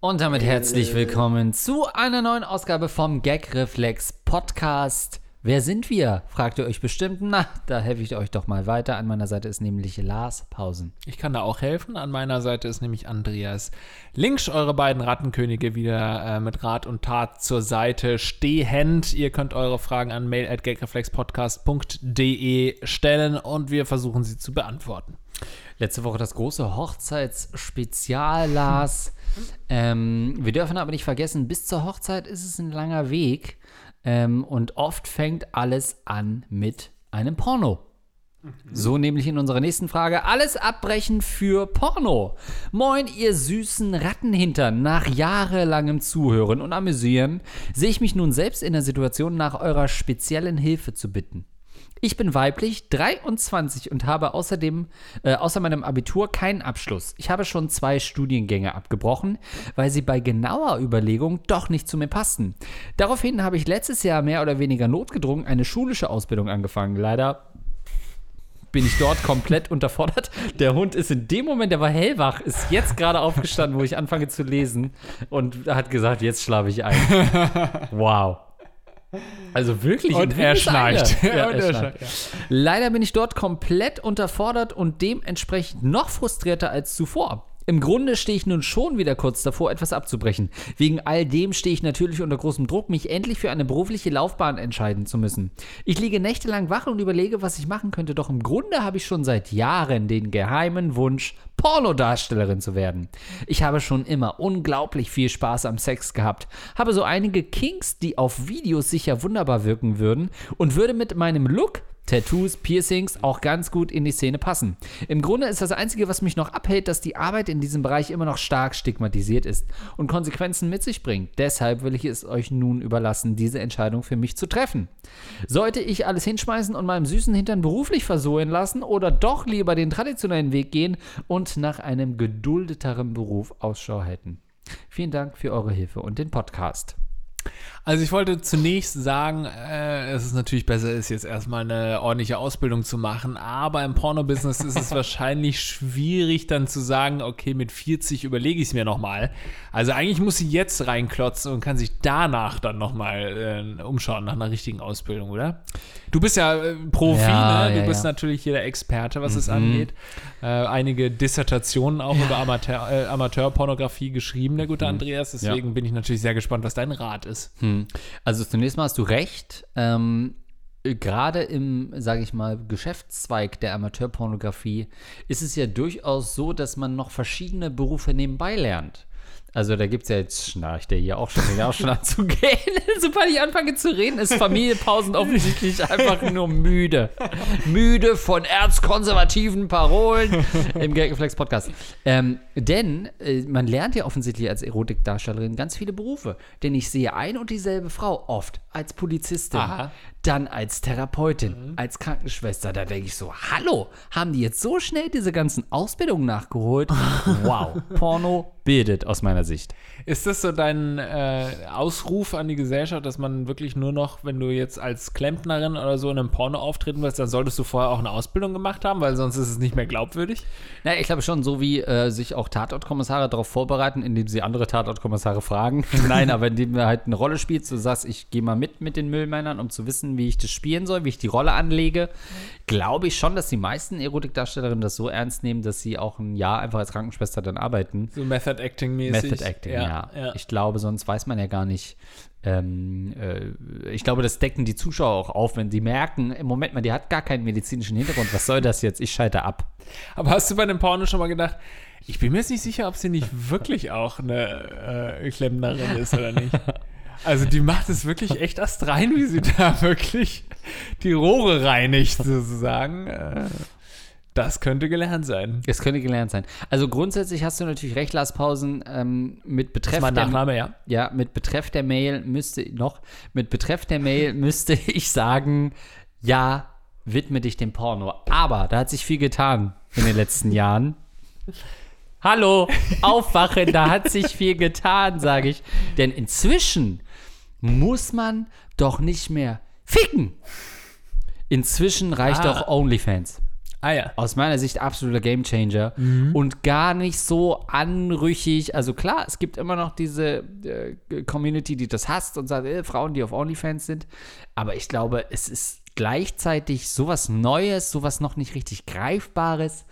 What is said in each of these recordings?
Und damit herzlich willkommen zu einer neuen Ausgabe vom Gagreflex Podcast. Wer sind wir? Fragt ihr euch bestimmt. Na, da helfe ich euch doch mal weiter. An meiner Seite ist nämlich Lars Pausen. Ich kann da auch helfen. An meiner Seite ist nämlich Andreas Links, eure beiden Rattenkönige wieder äh, mit Rat und Tat zur Seite stehend. Ihr könnt eure Fragen an mail at gagreflexpodcast.de stellen und wir versuchen sie zu beantworten. Letzte Woche das große Hochzeitsspezial, Lars. ähm, wir dürfen aber nicht vergessen, bis zur Hochzeit ist es ein langer Weg. Ähm, und oft fängt alles an mit einem Porno. So nämlich in unserer nächsten Frage. Alles abbrechen für Porno. Moin, ihr süßen Rattenhintern. Nach jahrelangem Zuhören und Amüsieren sehe ich mich nun selbst in der Situation, nach eurer speziellen Hilfe zu bitten. Ich bin weiblich, 23 und habe außerdem äh, außer meinem Abitur keinen Abschluss. Ich habe schon zwei Studiengänge abgebrochen, weil sie bei genauer Überlegung doch nicht zu mir passten. Daraufhin habe ich letztes Jahr mehr oder weniger notgedrungen eine schulische Ausbildung angefangen. Leider bin ich dort komplett unterfordert. Der Hund ist in dem Moment, der war hellwach, ist jetzt gerade aufgestanden, wo ich anfange zu lesen und hat gesagt, jetzt schlafe ich ein. Wow. Also wirklich. Und er schnarcht. Ja, Und er schnarcht. schnarcht, ja. Leider bin ich dort komplett unterfordert und dementsprechend noch frustrierter als zuvor. Im Grunde stehe ich nun schon wieder kurz davor, etwas abzubrechen. Wegen all dem stehe ich natürlich unter großem Druck, mich endlich für eine berufliche Laufbahn entscheiden zu müssen. Ich liege nächtelang wach und überlege, was ich machen könnte, doch im Grunde habe ich schon seit Jahren den geheimen Wunsch, Pornodarstellerin zu werden. Ich habe schon immer unglaublich viel Spaß am Sex gehabt, habe so einige Kinks, die auf Videos sicher wunderbar wirken würden und würde mit meinem Look Tattoos, Piercings auch ganz gut in die Szene passen. Im Grunde ist das Einzige, was mich noch abhält, dass die Arbeit in diesem Bereich immer noch stark stigmatisiert ist und Konsequenzen mit sich bringt. Deshalb will ich es euch nun überlassen, diese Entscheidung für mich zu treffen. Sollte ich alles hinschmeißen und meinem süßen Hintern beruflich versohlen lassen oder doch lieber den traditionellen Weg gehen und nach einem geduldeteren Beruf Ausschau halten? Vielen Dank für eure Hilfe und den Podcast. Also ich wollte zunächst sagen, äh, es ist natürlich besser ist, jetzt erstmal eine ordentliche Ausbildung zu machen, aber im Porno-Business ist es wahrscheinlich schwierig dann zu sagen, okay, mit 40 überlege ich es mir nochmal. Also eigentlich muss sie jetzt reinklotzen und kann sich danach dann nochmal äh, umschauen nach einer richtigen Ausbildung, oder? Du bist ja äh, Profi, Ja, ne? Du ja, bist ja. natürlich hier der Experte, was es angeht. Äh, einige Dissertationen auch über Amateur, äh, Amateurpornografie geschrieben, der gute Andreas. Deswegen bin ich natürlich sehr gespannt, was dein Rat ist. Also zunächst mal hast du recht. Ähm, Gerade im, sage ich mal, Geschäftszweig der Amateurpornografie ist es ja durchaus so, dass man noch verschiedene Berufe nebenbei lernt. Also da gibt es ja jetzt, schnarcht der hier auch schon, der auch schon anzugehen. Sobald ich anfange zu reden, ist Familienpausen offensichtlich einfach nur müde. Müde von erzkonservativen Parolen im Gagreflex Podcast. Ähm, denn äh, man lernt ja offensichtlich als Erotikdarstellerin ganz viele Berufe. Denn ich sehe ein und dieselbe Frau oft als Polizistin, Aha. Dann als Therapeutin, als Krankenschwester. Da denke ich so, hallo, haben die jetzt so schnell diese ganzen Ausbildungen nachgeholt? Wow, Porno bildet aus meiner Sicht. Ist das so dein äh, Ausruf an die Gesellschaft, dass man wirklich nur noch, wenn du jetzt als Klempnerin oder so in einem Porno auftreten willst, dann solltest du vorher auch eine Ausbildung gemacht haben, weil sonst ist es nicht mehr glaubwürdig? Na, ich glaube schon, so wie äh, sich auch Tatortkommissare darauf vorbereiten, indem sie andere Tatortkommissare fragen. Nein, aber indem du halt eine Rolle spielst, du sagst, ich gehe mal mit mit den Müllmännern, um zu wissen, wie ich das spielen soll, wie ich die Rolle anlege, glaube ich schon, dass die meisten Erotikdarstellerinnen das so ernst nehmen, dass sie auch ein Jahr einfach als Krankenschwester dann arbeiten. So Method Acting mäßig. Method Acting, ja. ja. Ich glaube, sonst weiß man ja gar nicht. Ähm, äh, ich glaube, das decken die Zuschauer auch auf, wenn die merken, im Moment mal, die hat gar keinen medizinischen Hintergrund. Was soll das jetzt? Ich schalte ab. Aber hast du bei dem Porno schon mal gedacht, ich bin mir jetzt nicht sicher, ob sie nicht wirklich auch eine äh, Klempnerin ist oder nicht. Also die macht es wirklich echt erst rein, wie sie da wirklich die Rohre reinigt, sozusagen. Äh, das könnte gelernt sein. Es könnte gelernt sein. Also grundsätzlich hast du natürlich recht, Lars Pausen, ähm, mit Betreff Mein der, Nachname, ja. ja, mit Betreff der Mail müsste noch, mit Betreff der Mail müsste ich sagen, ja, widme dich dem Porno. Aber da hat sich viel getan in den letzten Jahren. Hallo, aufwachen, da hat sich viel getan, sage ich. Denn inzwischen muss man doch nicht mehr ficken. Inzwischen reicht Ah. auch OnlyFans. Ah ja. Aus meiner Sicht absoluter Gamechanger und gar nicht so anrüchig. Also klar, es gibt immer noch diese äh, Community, die das hasst und sagt, äh, Frauen, die auf OnlyFans sind. Aber ich glaube, es ist gleichzeitig sowas Neues, sowas noch nicht richtig Greifbares,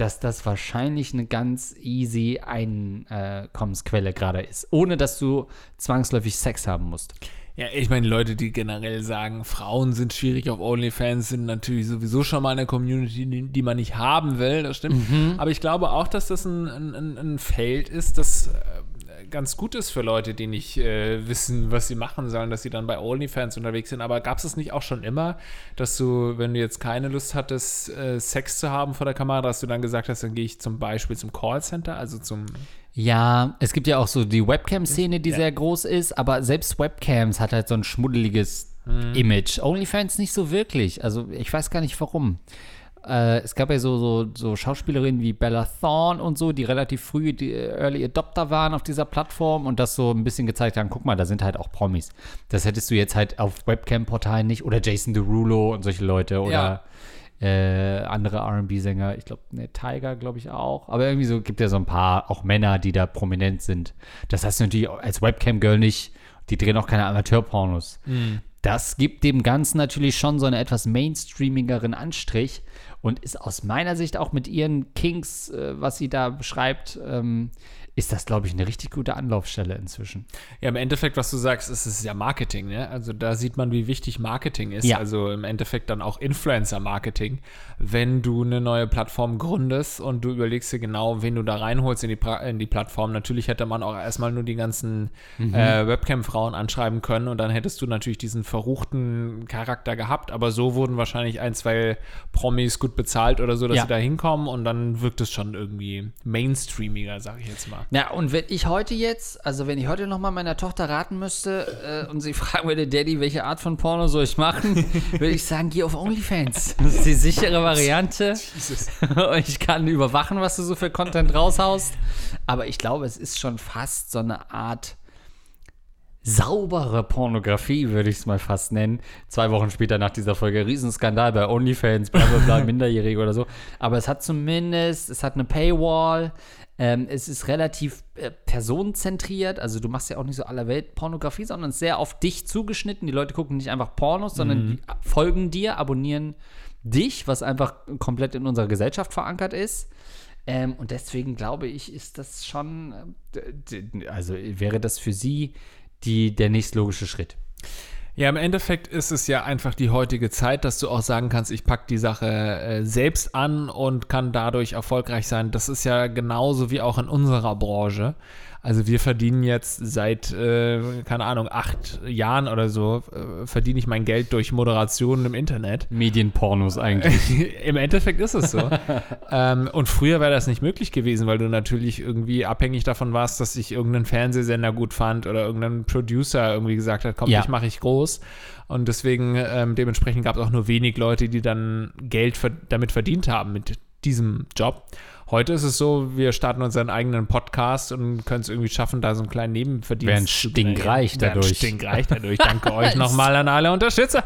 dass das wahrscheinlich eine ganz easy Einkommensquelle gerade ist, ohne dass du zwangsläufig Sex haben musst. Ja, ich meine, Leute, die generell sagen, Frauen sind schwierig auf OnlyFans, sind natürlich sowieso schon mal eine Community, die, die man nicht haben will, das stimmt. Aber ich glaube auch, dass das ein, ein, ein Feld ist, das äh, ganz gut ist für Leute, die nicht äh, wissen, was sie machen sollen, dass sie dann bei OnlyFans unterwegs sind. Aber gab es das nicht auch schon immer, dass du, wenn du jetzt keine Lust hattest, äh, Sex zu haben vor der Kamera, dass du dann gesagt hast, dann gehe ich zum Beispiel zum Callcenter, also zum Ja, es gibt ja auch so die Webcam-Szene, die Ja. sehr groß ist, aber selbst Webcams hat halt so ein schmuddeliges Image. OnlyFans nicht so wirklich. Also ich weiß gar nicht warum. Äh, es gab ja so, so, so Schauspielerinnen wie Bella Thorne und so, die relativ früh die Early Adopter waren auf dieser Plattform und das so ein bisschen gezeigt haben, guck mal, da sind halt auch Promis. Das hättest du jetzt halt auf Webcam-Portalen nicht oder Jason Derulo und solche Leute oder äh, andere RB-Sänger, ich glaube, ne, Tiger, glaube ich auch. Aber irgendwie so gibt ja so ein paar auch Männer, die da prominent sind. Das hast du natürlich als Webcam-Girl nicht. Die drehen auch keine Amateurpornos. Das gibt dem Ganzen natürlich schon so einen etwas mainstreamigeren Anstrich und ist aus meiner Sicht auch mit ihren Kings, äh, was sie da beschreibt, ähm, ist das, glaube ich, eine richtig gute Anlaufstelle inzwischen. Ja, im Endeffekt, was du sagst, ist es ja Marketing, ne? Also da sieht man, wie wichtig Marketing ist. Ja. Also im Endeffekt dann auch Influencer-Marketing. Wenn du eine neue Plattform gründest und du überlegst dir genau, wen du da reinholst in die, pra in die Plattform. Natürlich hätte man auch erstmal nur die ganzen äh, Webcam-Frauen anschreiben können und dann hättest du natürlich diesen verruchten Charakter gehabt. Aber so wurden wahrscheinlich ein, zwei Promis gut bezahlt oder so, dass Ja. sie da hinkommen und dann wirkt es schon irgendwie mainstreamiger, sag ich jetzt mal. Ja, und wenn ich heute jetzt, also wenn ich heute noch mal meiner Tochter raten müsste äh, und sie fragen würde, Daddy, welche Art von Porno soll ich machen, würde ich sagen, geh auf OnlyFans. Das ist die sichere Variante. Ich kann überwachen, was du so für Content raushaust. Aber ich glaube, es ist schon fast so eine Art saubere Pornografie, würde ich es mal fast nennen. Zwei Wochen später nach dieser Folge Riesenskandal bei OnlyFans, bla bla bla, Minderjährige oder so. Aber es hat zumindest, es hat eine Paywall, ähm, es ist relativ äh, personenzentriert, also du machst ja auch nicht so aller Welt Pornografie, sondern sehr auf dich zugeschnitten. Die Leute gucken nicht einfach Pornos, sondern die folgen dir, abonnieren dich, was einfach komplett in unserer Gesellschaft verankert ist. Ähm, und deswegen glaube ich, ist das schon, äh, also wäre das für sie die, der nächstlogische Schritt. Ja, im Endeffekt ist es ja einfach die heutige Zeit, dass du auch sagen kannst, ich packe die Sache äh, selbst an und kann dadurch erfolgreich sein. Das ist ja genauso wie auch in unserer Branche. Also wir verdienen jetzt seit, äh, keine Ahnung, acht Jahren oder so, äh, verdiene ich mein Geld durch Moderation im Internet. Medienpornos eigentlich. Im Endeffekt ist es so. ähm, und früher wäre das nicht möglich gewesen, weil du natürlich irgendwie abhängig davon warst, dass sich irgendein Fernsehsender gut fand oder irgendein Producer irgendwie gesagt hat, komm, Ja. ich mache ich groß. Und deswegen, ähm, dementsprechend gab es auch nur wenig Leute, die dann Geld ver damit verdient haben mit diesem Job. Heute ist es so, wir starten unseren eigenen Podcast und können es irgendwie schaffen, da so einen kleinen Nebenverdienst Werden zu stinkreich. Werden dadurch. Stinkreich dadurch. Danke euch nochmal an alle Unterstützer.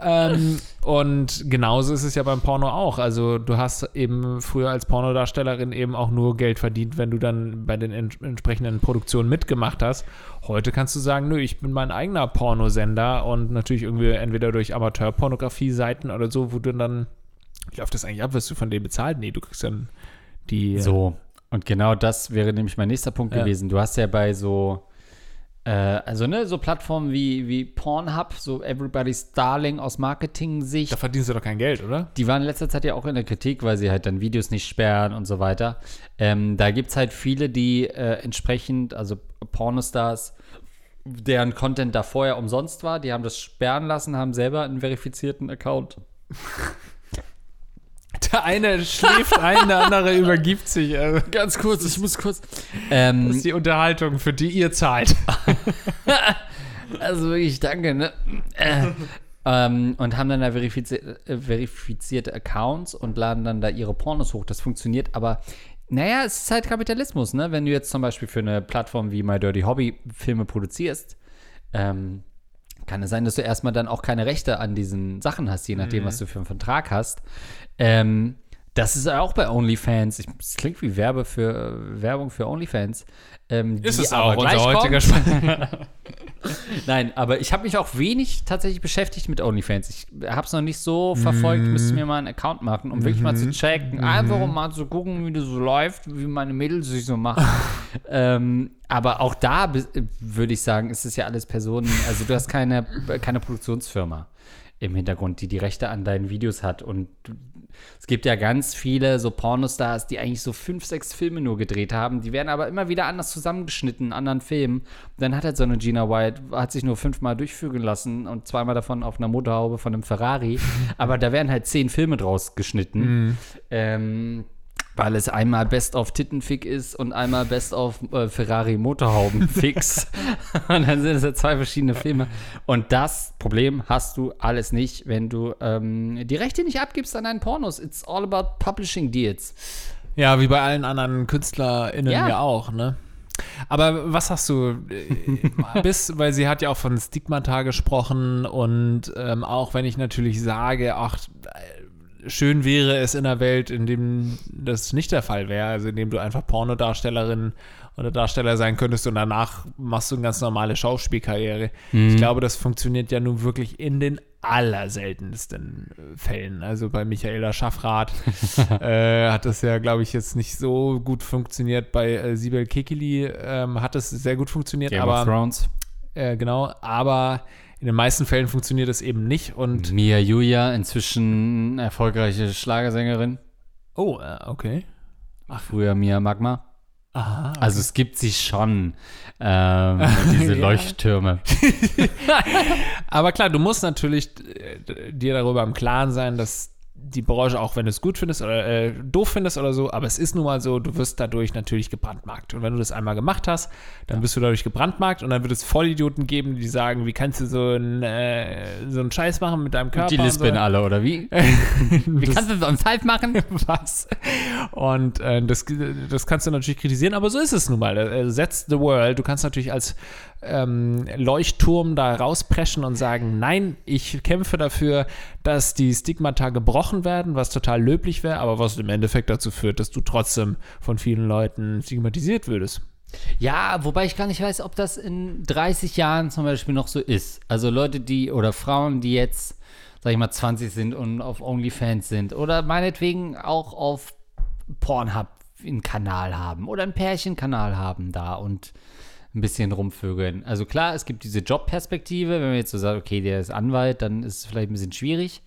Ähm, und genauso ist es ja beim Porno auch. Also du hast eben früher als Pornodarstellerin eben auch nur Geld verdient, wenn du dann bei den ent entsprechenden Produktionen mitgemacht hast. Heute kannst du sagen, nö, ich bin mein eigener Pornosender und natürlich irgendwie entweder durch Amateurpornografie-Seiten oder so, wo du dann, wie läuft das eigentlich ab? Wirst du von denen bezahlt? Nee, du kriegst dann die. So. Und genau das wäre nämlich mein nächster Punkt Ja. gewesen. Du hast ja bei so, äh, also ne, so Plattformen wie, wie Pornhub, so Everybody's Darling aus Marketing-Sicht, Da verdienst du doch kein Geld, oder? die waren in letzter Zeit ja auch in der Kritik, weil sie halt dann Videos nicht sperren und so weiter. Ähm, da gibt es halt viele, die äh, entsprechend, also Pornostars, deren Content da vorher umsonst war, die haben das sperren lassen, haben selber einen verifizierten Account. Der eine schläft ein, der andere übergibt sich. Also, Ganz kurz, ich muss kurz. Ähm, das ist die Unterhaltung, für die ihr zahlt. Also wirklich, danke, ne? Äh, ähm, und haben dann da verifizi äh, verifizierte Accounts und laden dann da ihre Pornos hoch. Das funktioniert, aber naja, es ist halt Kapitalismus, ne? Wenn du jetzt zum Beispiel für eine Plattform wie My Dirty Hobby Filme produzierst, ähm, kann es sein, dass du erstmal dann auch keine Rechte an diesen Sachen hast, je nachdem, Mhm. was du für einen Vertrag hast. Ähm, das ist auch bei OnlyFans. Das klingt wie Werbe für, äh, Werbung für OnlyFans. Ähm, Ist es aber auch, unser heutiger. Nein, aber ich habe mich auch wenig tatsächlich beschäftigt mit OnlyFans. Ich habe es noch nicht so verfolgt, Mhm. müsste mir mal einen Account machen, um wirklich mal zu checken, einfach um mal zu gucken, wie das so läuft, wie meine Mädels sich so machen. ähm, aber auch da be- würde ich sagen, ist es ja alles Personen, also du hast keine, keine Produktionsfirma im Hintergrund, die die Rechte an deinen Videos hat und du, es gibt ja ganz viele so Pornostars, die eigentlich so fünf, sechs Filme nur gedreht haben. Die werden aber immer wieder anders zusammengeschnitten in anderen Filmen. Dann hat halt so eine Gina White, hat sich nur fünfmal durchführen lassen und zweimal davon auf einer Motorhaube von einem Ferrari. aber da werden halt zehn Filme draus geschnitten. Ähm, weil es einmal Best of Tittenfick ist und einmal Best of äh, Ferrari Motorhaubenfix. und dann sind es ja zwei verschiedene Filme. Und das Problem hast du alles nicht, wenn du ähm, die Rechte nicht abgibst an deinen Pornos. It's all about publishing deals. Ja, wie bei allen anderen KünstlerInnen ja, Ja. auch, ne? Aber was hast du äh, bis, weil sie hat ja auch von Stigmata gesprochen und ähm, auch wenn ich natürlich sage, ach, schön wäre es in einer Welt, in dem das nicht der Fall wäre, also in dem du einfach Pornodarstellerin oder Darsteller sein könntest und danach machst du eine ganz normale Schauspielkarriere. Ich glaube, das funktioniert ja nun wirklich in den allerseltensten Fällen. Also bei Michaela Schaffrath äh, hat das ja, glaube ich, jetzt nicht so gut funktioniert. Bei äh, Sibel Kekili ähm, hat es sehr gut funktioniert, Game of aber Thrones. äh, genau, aber in den meisten Fällen funktioniert es eben nicht. Und Mia Julia, inzwischen erfolgreiche Schlagersängerin. oh, äh, okay. Früher Mia Magma. Aha. Also es gibt sie schon, ähm, diese. Leuchttürme. Aber klar, du musst natürlich äh, dir darüber im Klaren sein, dass die Branche, auch wenn du es gut findest oder äh, doof findest oder so, aber es ist nun mal so, du wirst dadurch natürlich gebrandmarkt. Und wenn du das einmal gemacht hast, dann bist du dadurch gebrandmarkt und dann wird es Vollidioten geben, die sagen, wie kannst du so einen, äh, so einen Scheiß machen mit deinem Körper? Die Lispeln so. alle, oder wie? Wie Das- kannst du sonst halb machen? was. Und äh, das, das kannst du natürlich kritisieren, aber so ist es nun mal. Äh, That's the world. Du kannst natürlich als ähm, Leuchtturm da rauspreschen und sagen, nein, ich kämpfe dafür, dass die Stigmata gebrochen werden, was total löblich wäre, aber was im Endeffekt dazu führt, dass du trotzdem von vielen Leuten stigmatisiert würdest. Ja, wobei ich gar nicht weiß, ob das in 30 Jahren zum Beispiel noch so ist. Also Leute, die oder Frauen, die jetzt, sag ich mal, 20 sind und auf OnlyFans sind oder meinetwegen auch auf Pornhub einen Kanal haben oder einen Pärchenkanal haben da und ein bisschen rumvögeln. Also klar, es gibt diese Jobperspektive, wenn man jetzt so sagt, okay, der ist Anwalt, dann ist es vielleicht ein bisschen schwierig.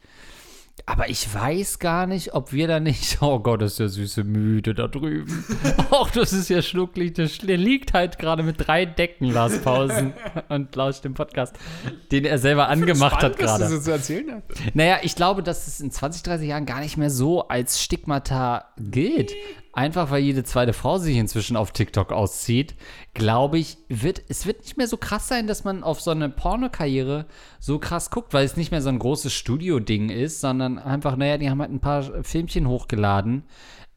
Aber ich weiß gar nicht, ob wir da nicht. Oh Gott, ist der süße Müde da drüben. Och, das ist ja schnucklig. Der, der liegt halt gerade mit drei Deckenlaspausen und lauscht dem Podcast, den er selber angemacht hat gerade. zu erzählen hast. Naja, ich glaube, dass es in 20, 30 Jahren gar nicht mehr so als Stigmata gilt. Einfach weil jede zweite Frau sich inzwischen auf TikTok auszieht, glaube ich, wird es wird nicht mehr so krass sein, dass man auf so eine Pornokarriere so krass guckt, weil es nicht mehr so ein großes Studio-Ding ist, sondern einfach, naja, die haben halt ein paar Filmchen hochgeladen.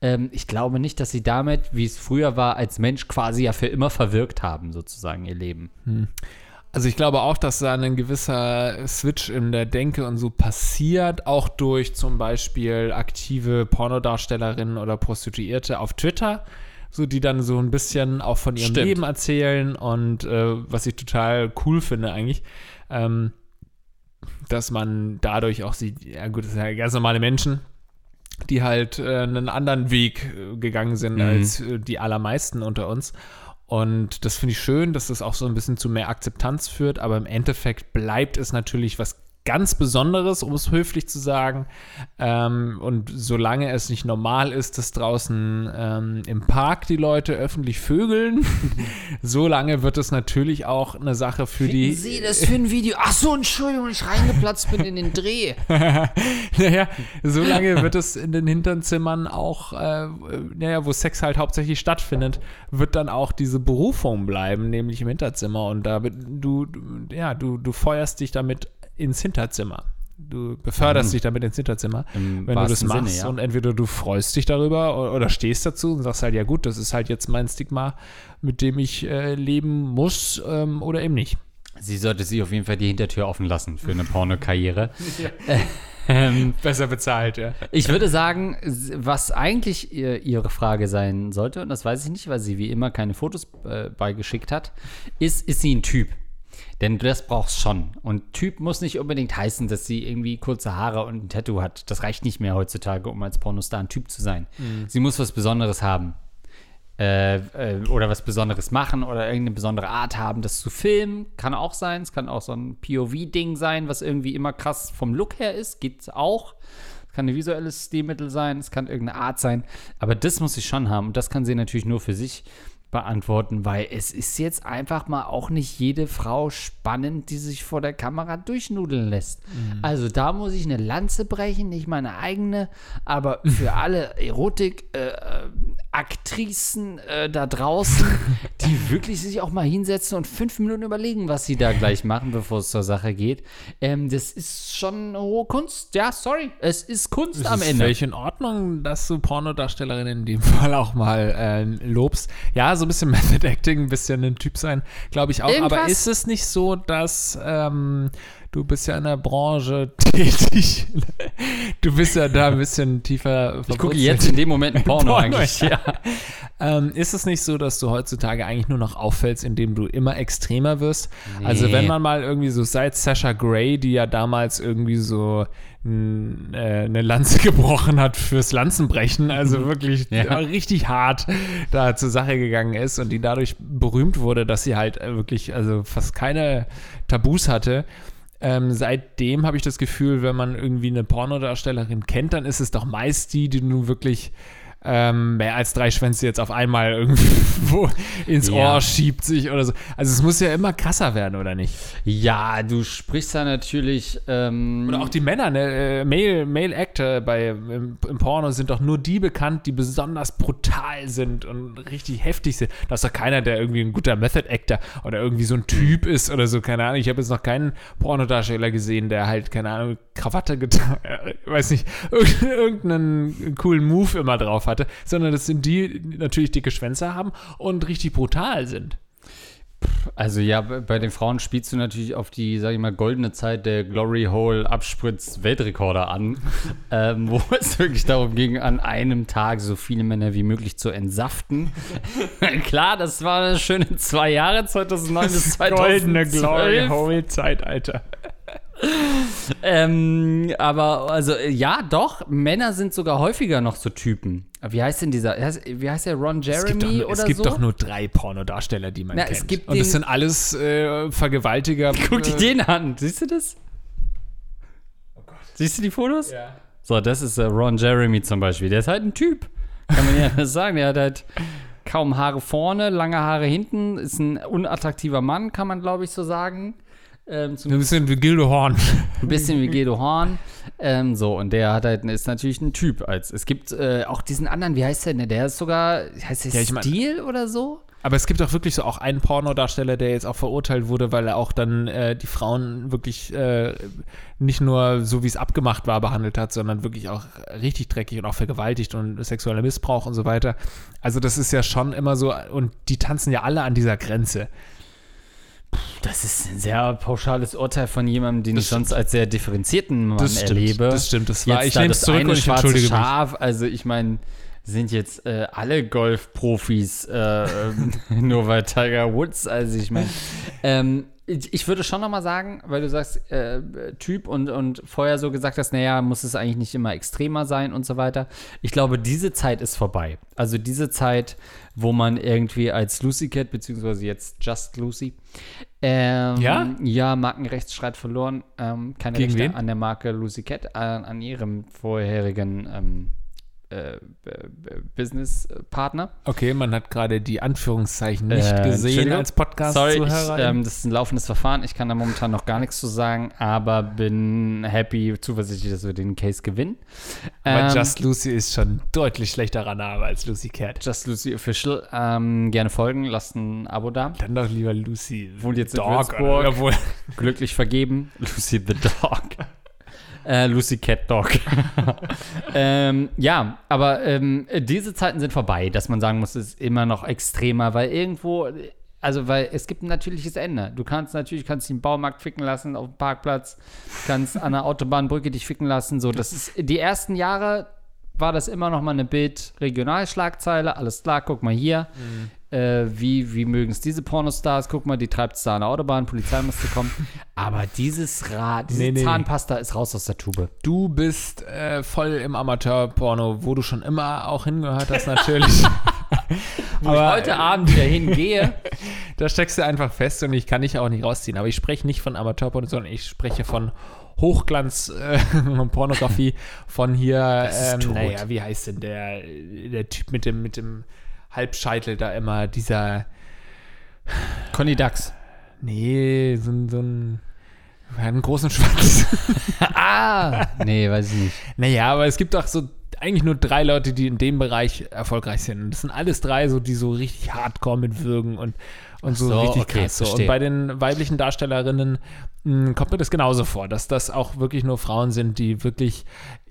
Ähm, ich glaube nicht, dass sie damit, wie es früher war, als Mensch quasi ja für immer verwirkt haben, sozusagen ihr Leben. Also ich glaube auch, dass da ein gewisser Switch in der Denke und so passiert, auch durch zum Beispiel aktive Pornodarstellerinnen oder Prostituierte auf Twitter, so die dann so ein bisschen auch von ihrem Stimmt. Leben erzählen und äh, was ich total cool finde eigentlich, ähm, dass man dadurch auch sieht, ja gut, das sind ja ganz normale Menschen, die halt äh, einen anderen Weg äh, gegangen sind Mhm. als äh, die allermeisten unter uns. Und das finde ich schön, dass das auch so ein bisschen zu mehr Akzeptanz führt, aber im Endeffekt bleibt es natürlich was ganz Besonderes, um es höflich zu sagen. Ähm, und solange es nicht normal ist, dass draußen ähm, im Park die Leute öffentlich vögeln, solange wird es natürlich auch eine Sache für die. Sie das für ein Video? Ach so, Entschuldigung, ich reingeplatzt bin in den Dreh. naja, solange wird es in den Hinternzimmern auch, äh, naja, wo Sex halt hauptsächlich stattfindet, wird dann auch diese Berufung bleiben, nämlich im Hinterzimmer. Und da du ja, du, du feuerst dich damit ins Hinterzimmer. Du beförderst dich damit ins Hinterzimmer, Im wenn du das machst. Sinne, ja. Und entweder du freust dich darüber oder, oder stehst dazu und sagst halt, ja gut, das ist halt jetzt mein Stigma, mit dem ich äh, leben muss ähm, oder eben nicht. Sie sollte sich auf jeden Fall die Hintertür offen lassen für eine Pornokarriere. ähm, Besser bezahlt, ja. Ich würde sagen, was eigentlich ihr, ihre Frage sein sollte, und das weiß ich nicht, weil sie wie immer keine Fotos äh, beigeschickt hat, ist, ist sie ein Typ? Denn das brauchst schon. Und Typ muss nicht unbedingt heißen, dass sie irgendwie kurze Haare und ein Tattoo hat. Das reicht nicht mehr heutzutage, um als Pornostar ein Typ zu sein. Mhm. Sie muss was Besonderes haben. Äh, äh, oder was Besonderes machen oder irgendeine besondere Art haben, das zu filmen. Kann auch sein. Es kann auch so ein POV-Ding sein, was irgendwie immer krass vom Look her ist. Geht auch. Es kann ein visuelles Stilmittel sein, es kann irgendeine Art sein. Aber das muss sie schon haben. Und das kann sie natürlich nur für sich beantworten, weil es ist jetzt einfach mal auch nicht jede Frau spannend, die sich vor der Kamera durchnudeln lässt. Mhm. Also da muss ich eine Lanze brechen, nicht meine eigene, aber für alle Erotik-Aktrisen äh, äh, da draußen, die wirklich sich auch mal hinsetzen und fünf Minuten überlegen, was sie da gleich machen, bevor es zur Sache geht. Ähm, das ist schon hohe Kunst. Ja, sorry, es ist Kunst es am ist Ende. Völlig in Ordnung, dass du Pornodarstellerin in dem Fall auch mal äh, lobst. Ja, so ein bisschen Method Acting, ein bisschen ein Typ sein, glaube ich auch. Irgendwas? Aber ist es nicht so, dass ähm, du bist ja in der Branche tätig. Du bist ja da ein bisschen tiefer Ich gucke jetzt in dem Moment ein Porno, Porno eigentlich. Ja. Ähm, ist es nicht so, dass du heutzutage eigentlich nur noch auffällst, indem du immer extremer wirst? Nee. Also wenn man mal irgendwie so seit Sasha Gray, die ja damals irgendwie so eine Lanze gebrochen hat fürs Lanzenbrechen, also mhm. wirklich ja. richtig hart da zur Sache gegangen ist und die dadurch berühmt wurde, dass sie halt wirklich also fast keine Tabus hatte. Ähm, seitdem habe ich das Gefühl, wenn man irgendwie eine Pornodarstellerin kennt, dann ist es doch meist die, die nun wirklich ähm, mehr als drei Schwänze jetzt auf einmal irgendwo ins ja. Ohr schiebt sich oder so. Also es muss ja immer krasser werden, oder nicht? Ja, du sprichst da natürlich. Ähm oder auch die Männer, ne? Äh, Male, Male Actor bei, im, im, Porno sind doch nur die bekannt, die besonders brutal sind und richtig heftig sind. Da ist doch keiner, der irgendwie ein guter Method Actor oder irgendwie so ein Typ ist oder so, keine Ahnung. Ich habe jetzt noch keinen Pornodarsteller gesehen, der halt, keine Ahnung, Krawatte getan, äh, weiß nicht, irgendeinen coolen Move immer drauf hat hatte, sondern das sind die, die natürlich dicke Schwänze haben und richtig brutal sind. Also ja, bei den Frauen spielst du natürlich auf die, sag ich mal, goldene Zeit der Glory Hole Abspritz Weltrekorder an, ähm, wo es wirklich darum ging, an einem Tag so viele Männer wie möglich zu entsaften. Klar, das war eine schöne zwei Jahre, 2009 bis 2012. Goldene Glory Hole Zeitalter ähm, aber also ja, doch, Männer sind sogar häufiger noch so Typen. Wie heißt denn dieser? Wie heißt der Ron Jeremy es doch, oder Es gibt so? doch nur drei Pornodarsteller, die man Na, kennt. Es gibt Und das sind alles äh, Vergewaltiger. Guck dir den an. Siehst du das? Oh Gott. Siehst du die Fotos? Ja. So, das ist äh, Ron Jeremy zum Beispiel. Der ist halt ein Typ. Kann man ja sagen. Der hat halt kaum Haare vorne, lange Haare hinten. Ist ein unattraktiver Mann, kann man glaube ich so sagen. Ähm, ein bisschen wie Gildo Horn. Ein bisschen wie Gildo Horn. Ähm, so, und der hat halt, ist natürlich ein Typ. Als, es gibt äh, auch diesen anderen, wie heißt der denn? Der ist sogar, heißt der ja, Stil mein, oder so? Aber es gibt auch wirklich so auch einen Pornodarsteller, der jetzt auch verurteilt wurde, weil er auch dann äh, die Frauen wirklich äh, nicht nur so, wie es abgemacht war, behandelt hat, sondern wirklich auch richtig dreckig und auch vergewaltigt und sexueller Missbrauch und so weiter. Also das ist ja schon immer so, und die tanzen ja alle an dieser Grenze. Das ist ein sehr pauschales Urteil von jemandem, den das ich sonst als sehr differenzierten Mann das stimmt, erlebe. Das stimmt, das war, jetzt ich nehme es zurück und ich schwarze Schaf, also ich meine, sind jetzt äh, alle Golfprofis, äh, nur weil Tiger Woods, also ich meine, ähm, ich würde schon noch mal sagen, weil du sagst, äh, Typ und, und vorher so gesagt hast, naja, muss es eigentlich nicht immer extremer sein und so weiter. Ich glaube, diese Zeit ist vorbei. Also diese Zeit, wo man irgendwie als Lucy Cat, beziehungsweise jetzt Just Lucy, ähm, ja? Ja, Markenrechtsstreit verloren. Ähm, keine Gegen Rechte wen? an der Marke Lucy Cat, an, an ihrem vorherigen ähm, äh, Businesspartner. Okay, man hat gerade die Anführungszeichen nicht äh, gesehen als Podcast-Zuhörer. Ähm, das ist ein laufendes Verfahren. Ich kann da momentan noch gar nichts zu sagen, aber bin happy, zuversichtlich, dass wir den Case gewinnen. Aber ähm, Just Lucy ist schon deutlich schlechterer Name als Lucy Cat. Just Lucy Official. Ähm, gerne folgen, lasst ein Abo da. Dann doch lieber Lucy Wohnt jetzt Dog in Würzburg. Glücklich vergeben. Lucy the Dog. Äh, Lucy Cat Dog. ähm, ja, aber ähm, diese Zeiten sind vorbei, dass man sagen muss, es ist immer noch extremer, weil irgendwo also weil es gibt ein natürliches Ende. Du kannst natürlich kannst dich im Baumarkt ficken lassen auf dem Parkplatz, kannst an der Autobahnbrücke dich ficken lassen. So, das ist die ersten Jahre war das immer noch mal eine Bild-Regionalschlagzeile. Alles klar, guck mal hier. Äh, wie wie mögen es diese Pornostars? Guck mal, die treibt es da an der Autobahn, Polizei musste kommen. Aber dieses Rad, diese Nee, nee. Zahnpasta ist raus aus der Tube. Du bist äh, voll im Amateurporno, wo du schon immer auch hingehört hast, natürlich. Wo ich heute Abend wieder hingehe. da steckst du einfach fest und ich kann dich auch nicht rausziehen. Aber ich spreche nicht von Amateurporno, sondern ich spreche von Hochglanz-Pornografie von hier, ähm, naja, wie heißt denn der, der Typ mit dem, mit dem Halbscheitel da immer, dieser, Conny Dax. nee, so, ein- so ein, einen großen Schwanz. Ah! Nee, weiß ich nicht. Naja, aber es gibt doch so eigentlich nur drei Leute, die in dem Bereich erfolgreich sind. Und das sind alles drei so, die so richtig hardcore mitwirken und, und so, so, richtig okay, krass. So. Und bei den weiblichen Darstellerinnen mh, kommt mir das genauso vor, dass das auch wirklich nur Frauen sind, die wirklich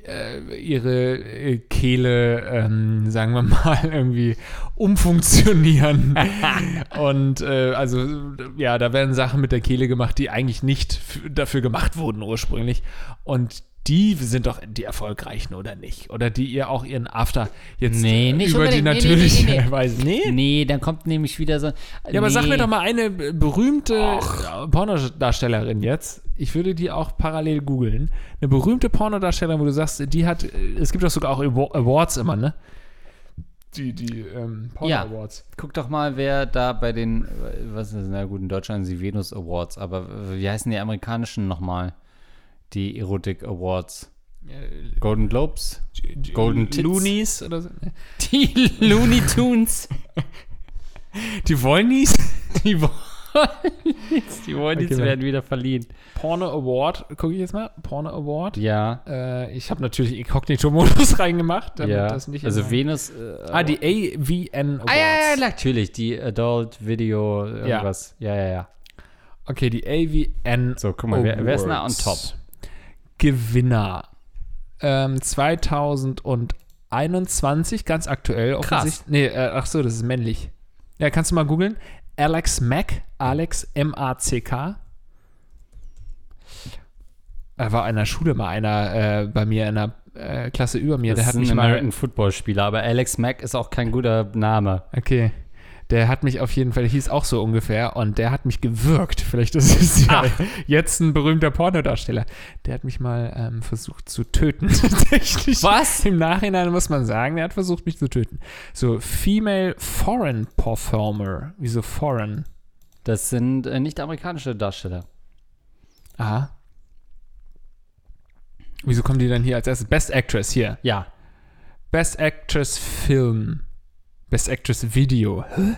äh, ihre äh, Kehle, ähm, sagen wir mal, irgendwie umfunktionieren. und äh, also, ja, da werden Sachen mit der Kehle gemacht, die eigentlich nicht dafür gemacht wurden ursprünglich. Und die sind doch die erfolgreichen, oder nicht? Oder die ihr auch ihren After jetzt Nee, äh, nicht über die unbedingt. Nee, nee, natürlich nee, nee. Weise. Nee? Nee, dann kommt nämlich wieder so. Ja, aber sag nee. mir doch mal eine berühmte äh, Pornodarstellerin jetzt. Ich würde die auch parallel googeln. Eine berühmte Pornodarstellerin, wo du sagst, die hat, äh, es gibt doch sogar auch Awa- Awards immer, ne? Die, die ähm, Ja. Porno-Awards. Guck doch mal, wer da bei den, was ist das, na gut, in Deutschland sind die Venus Awards, aber wie heißen die amerikanischen nochmal? Die Erotik Awards. Golden Globes? Golden Tits? Loonies oder so. Die Looney Tunes. Die Wollnies? Die wollen die Wollnies Okay, werden wieder verliehen. Porno Award, gucke ich jetzt mal. Porno Award. Ja. Äh, ich habe natürlich Inkognito-Modus reingemacht, damit ja. das nicht also Venus. Äh, Ah, die AVN Awards. Ah, ja, ja, natürlich. Die Adult Video irgendwas. Ja, ja, ja. Okay, die AVN So, guck mal, wer, wer ist da on top? Gewinner. Ähm, 2021, ganz aktuell Krass. offensichtlich. Nee, äh, ach so, das ist männlich. Ja, kannst du mal googeln? Alex Mack, Alex M-A-C-K. Er war in der Schule mal einer äh, bei mir in der äh, Klasse über mir. Das der ist hat ein mich mal. American Football Spieler, aber Alex Mack ist auch kein guter Name. Okay. Der hat mich auf jeden Fall, der hieß auch so ungefähr, und der hat mich gewürgt. Vielleicht ist es ja jetzt ein berühmter Pornodarsteller. Der hat mich mal ähm, versucht zu töten. Tatsächlich. Was? Im Nachhinein muss man sagen, der hat versucht, mich zu töten. So, Female Foreign Performer. Wieso Foreign? Das sind äh, nicht amerikanische Darsteller. Aha. Wieso kommen die dann hier als erstes? Best Actress hier. Ja. Best Actress Film. Best Actress Video. Hä?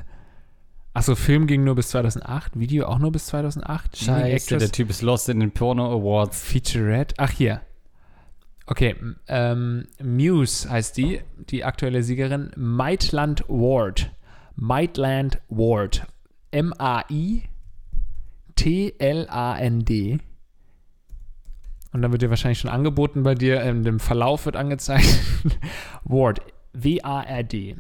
Achso, Film ging nur bis 2008, Video auch nur bis 2008. Leading Scheiße, der Typ ist lost in den Porno Awards. Featurette. Ach, hier. Okay, ähm, Muse heißt die, die aktuelle Siegerin. Maitland Ward. Maitland Ward. M-A-I-T-L-A-N-D. Und dann wird dir wahrscheinlich schon angeboten bei dir, in dem Verlauf wird angezeigt. Ward. W-A-R-D.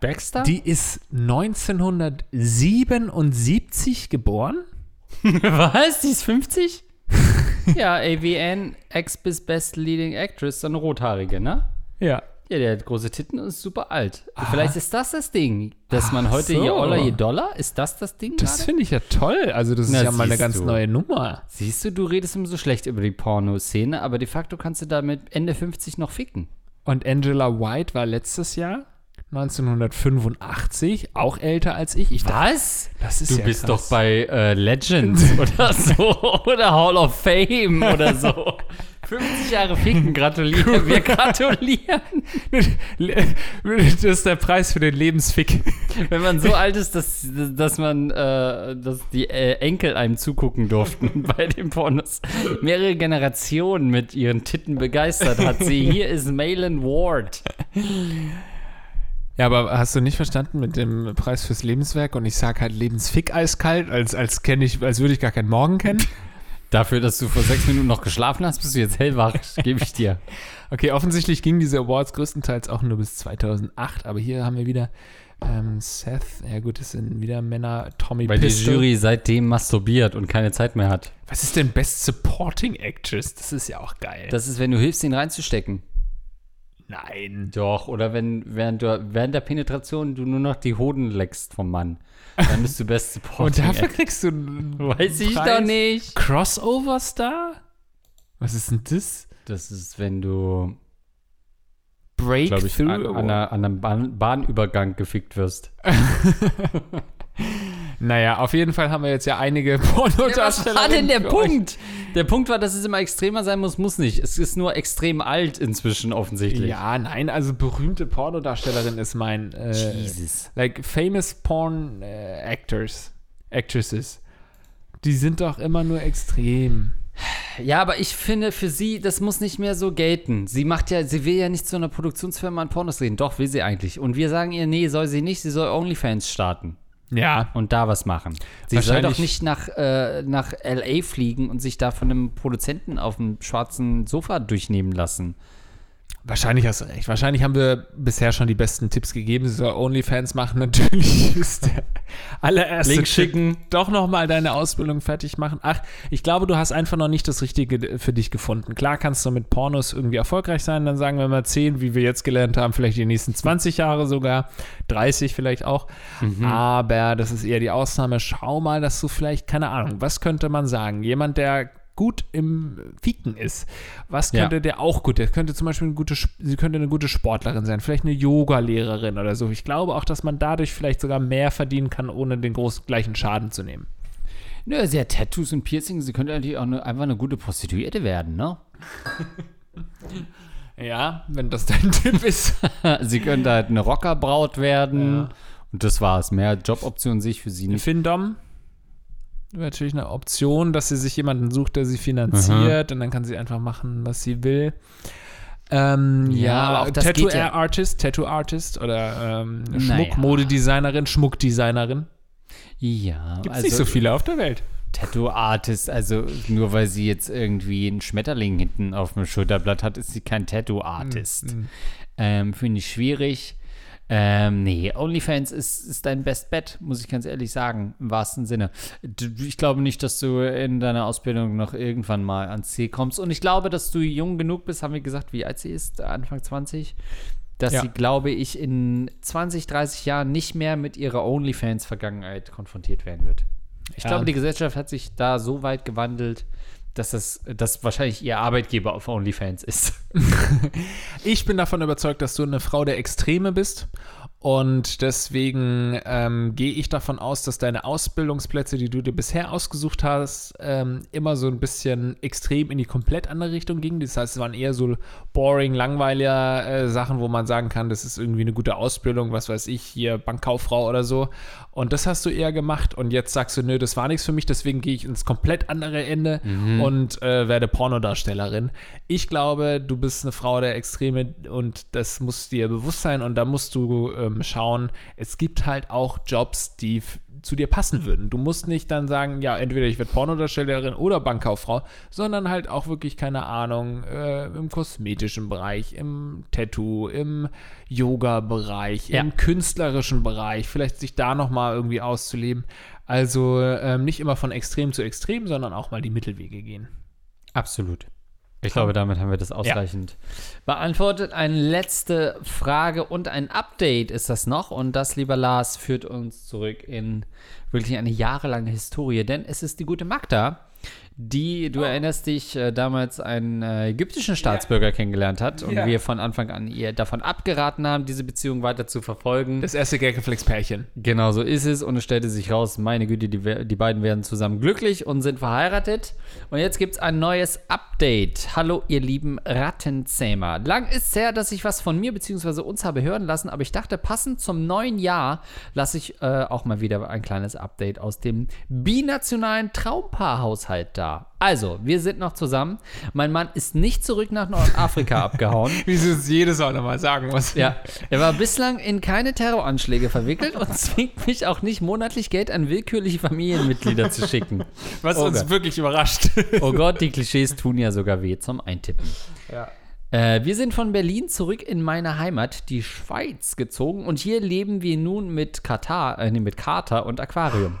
Baxter? Die ist 1977 geboren. Was? Die ist 50? ja, AVN, Ex bis Best Leading Actress, so eine rothaarige, ne? Ja. Ja, der hat große Titten und ist super alt. Vielleicht ist das das Ding, dass man Ach heute so. je Oller, je Dollar, ist das das Ding Das finde ich ja toll. Also, das Na, ist ja mal eine ganz du. neue Nummer. Siehst du, du redest immer so schlecht über die Pornoszene, aber de facto kannst du damit Ende 50 noch ficken. Und Angela White war letztes Jahr, 1985, auch älter als ich. ich dachte, Was? das ist Du ja bist krass. doch bei äh, Legends oder so. Oder Hall of Fame oder so. 50 Jahre ficken, gratulieren. Wir gratulieren. das ist der Preis für den Lebensfick. Wenn man so alt ist, dass, dass man, äh, dass die äh, Enkel einem zugucken durften bei den Pornos. Mehrere Generationen mit ihren Titten begeistert hat sie. Hier ist Malin Ward. Ja, aber hast du nicht verstanden mit dem Preis fürs Lebenswerk? Und ich sag halt Lebensfick eiskalt, als, als, kenn ich, als würde ich gar keinen Morgen kennen. Dafür, dass du vor sechs Minuten noch geschlafen hast, bist du jetzt hellwach, gebe ich dir. Okay, offensichtlich gingen diese Awards größtenteils auch nur bis 2008, aber hier haben wir wieder Ähm, Seth, ja gut, das sind wieder Männer. Tommy Weil die Pistol. Jury seitdem masturbiert und keine Zeit mehr hat. Was ist denn Best Supporting Actress? Das ist ja auch geil. Das ist, wenn du hilfst, ihn reinzustecken. Nein. Doch, oder wenn während, du, während der Penetration du nur noch die Hoden leckst vom Mann. Dann bist du Best Supporting Und dafür kriegst du einen Weiß ich Preis? doch nicht. Crossover Star? Was ist denn das? Das ist, wenn du, glaube ich, Breakthrough an, an, an einem Bahn, Bahnübergang gefickt wirst. Naja, auf jeden Fall haben wir jetzt ja einige was Pornodarsteller. war denn der Punkt? Der Punkt war, dass es immer extremer sein muss, muss nicht. Es ist nur extrem alt inzwischen offensichtlich. Ja, nein, also berühmte Pornodarstellerin ist mein äh, Jesus. like famous porn äh, actors, actresses. Die sind doch immer nur extrem. Ja, aber ich finde, für sie, das muss nicht mehr so gelten. Sie macht ja, sie will ja nicht zu einer Produktionsfirma an Pornos reden. Doch, will sie eigentlich. Und wir sagen ihr, nee, soll sie nicht, sie soll OnlyFans starten Ja, und da was machen. Sie soll doch nicht nach, äh, nach L.A. fliegen und sich da von einem Produzenten auf dem schwarzen Sofa durchnehmen lassen. Wahrscheinlich hast du recht. Wahrscheinlich haben wir bisher schon die besten Tipps gegeben. Sie soll Onlyfans machen. Natürlich ist der allererste Link schicken. doch noch mal deine Ausbildung fertig machen. Ach, ich glaube, du hast einfach noch nicht das Richtige für dich gefunden. Klar kannst du mit Pornos irgendwie erfolgreich sein. Dann sagen wir mal 10, wie wir jetzt gelernt haben, vielleicht die nächsten 20 Jahre sogar, 30 vielleicht auch. Aber das ist eher die Ausnahme. Schau mal, dass du vielleicht, keine Ahnung, was könnte man sagen? Jemand, der gut im Fieken ist. Was Ja. könnte der auch gut? Der könnte zum Beispiel eine gute, sie könnte eine gute Sportlerin sein, vielleicht eine Yoga-Lehrerin oder so. Ich glaube auch, dass man dadurch vielleicht sogar mehr verdienen kann, ohne den großen gleichen Schaden zu nehmen. Nö, sie hat Tattoos und Piercings. Sie könnte natürlich auch eine, einfach eine gute Prostituierte werden, ne? Ja, wenn das dein Tipp ist. sie könnte halt eine Rockerbraut werden. Ja. Und das war's. Mehr Joboptionen sehe ich für sie nicht. Findom natürlich eine Option, dass sie sich jemanden sucht, der sie finanziert und dann kann sie einfach machen, was sie will. Ähm, Ja, ja, aber auch das geht ja- Tattoo-Artist, Tattoo-Artist oder ähm, Naja. Schmuckmodedesignerin, Schmuckdesignerin. Ja, Gibt es also nicht so viele auf der Welt. Tattoo-Artist, also nur weil sie jetzt irgendwie einen Schmetterling hinten auf dem Schulterblatt hat, ist sie kein Tattoo-Artist. Mhm. Ähm, Finde ich schwierig. Ähm, nee, OnlyFans ist, ist dein Best Bet, muss ich ganz ehrlich sagen, im wahrsten Sinne. Ich glaube nicht, dass du in deiner Ausbildung noch irgendwann mal ans Ziel kommst. Und ich glaube, dass du jung genug bist, haben wir gesagt, wie alt sie ist, Anfang 20, dass Ja. sie, glaube ich, in 20, 30 Jahren nicht mehr mit ihrer OnlyFans-Vergangenheit konfrontiert werden wird. Ich Ja. glaube, die Gesellschaft hat sich da so weit gewandelt, dass das dass wahrscheinlich ihr Arbeitgeber auf OnlyFans ist. Ich bin davon überzeugt, dass du eine Frau der Extreme bist. Und deswegen ähm, gehe ich davon aus, dass deine Ausbildungsplätze, die du dir bisher ausgesucht hast, ähm, immer so ein bisschen extrem in die komplett andere Richtung gingen. Das heißt, es waren eher so boring, langweilige äh, Sachen, wo man sagen kann, das ist irgendwie eine gute Ausbildung, was weiß ich, hier Bankkauffrau oder so. Und das hast du eher gemacht. Und jetzt sagst du, nö, das war nichts für mich, deswegen gehe ich ins komplett andere Ende und äh, werde Pornodarstellerin. Ich glaube, du bist eine Frau der Extreme und das muss dir bewusst sein und da musst du ähm, schauen, es gibt halt auch Jobs, die zu dir passen würden. Du musst nicht dann sagen, ja, entweder ich werde Pornodarstellerin oder Bankkauffrau, sondern halt auch wirklich, keine Ahnung, äh, im kosmetischen Bereich, im Tattoo, im Yoga-Bereich, Ja. im künstlerischen Bereich, vielleicht sich da nochmal irgendwie auszuleben. Also ähm, nicht immer von extrem zu extrem, sondern auch mal die Mittelwege gehen. Absolut. Ich glaube, damit haben wir das ausreichend beantwortet. Eine letzte Frage und ein Update ist das noch. Und das, lieber Lars, führt uns zurück in wirklich eine jahrelange Historie. Denn es ist die gute Magda, die, du erinnerst dich, äh, damals einen äh, ägyptischen Staatsbürger kennengelernt hat. Und Ja. wir von Anfang an ihr davon abgeraten haben, diese Beziehung weiter zu verfolgen. Das erste Gagreflex-Pärchen. Genau so ist es. Und es stellte sich raus, meine Güte, die, die beiden werden zusammen glücklich und sind verheiratet. Und jetzt gibt es ein neues Update. Hallo, ihr lieben Rattenzähmer. Lang ist es her, dass ich was von mir bzw. uns habe hören lassen, aber ich dachte, passend zum neuen Jahr lasse ich äh, auch mal wieder ein kleines Update aus dem binationalen Traumpaarhaushalt da. Also, wir sind noch zusammen. Mein Mann ist nicht zurück nach Nordafrika abgehauen. Wie du es jedes Mal nochmal sagen musst. Ja, er war bislang in keine Terroranschläge verwickelt und zwingt mich auch nicht monatlich Geld an willkürliche Familienmitglieder zu schicken. Was Oh uns Gott. wirklich überrascht. Oh Gott, die Klischees tun ja sogar weh zum Eintippen. ja. Äh, wir sind von Berlin zurück in meine Heimat, die Schweiz, gezogen und hier leben wir nun mit Katar, äh, nee, mit Kater und Aquarium.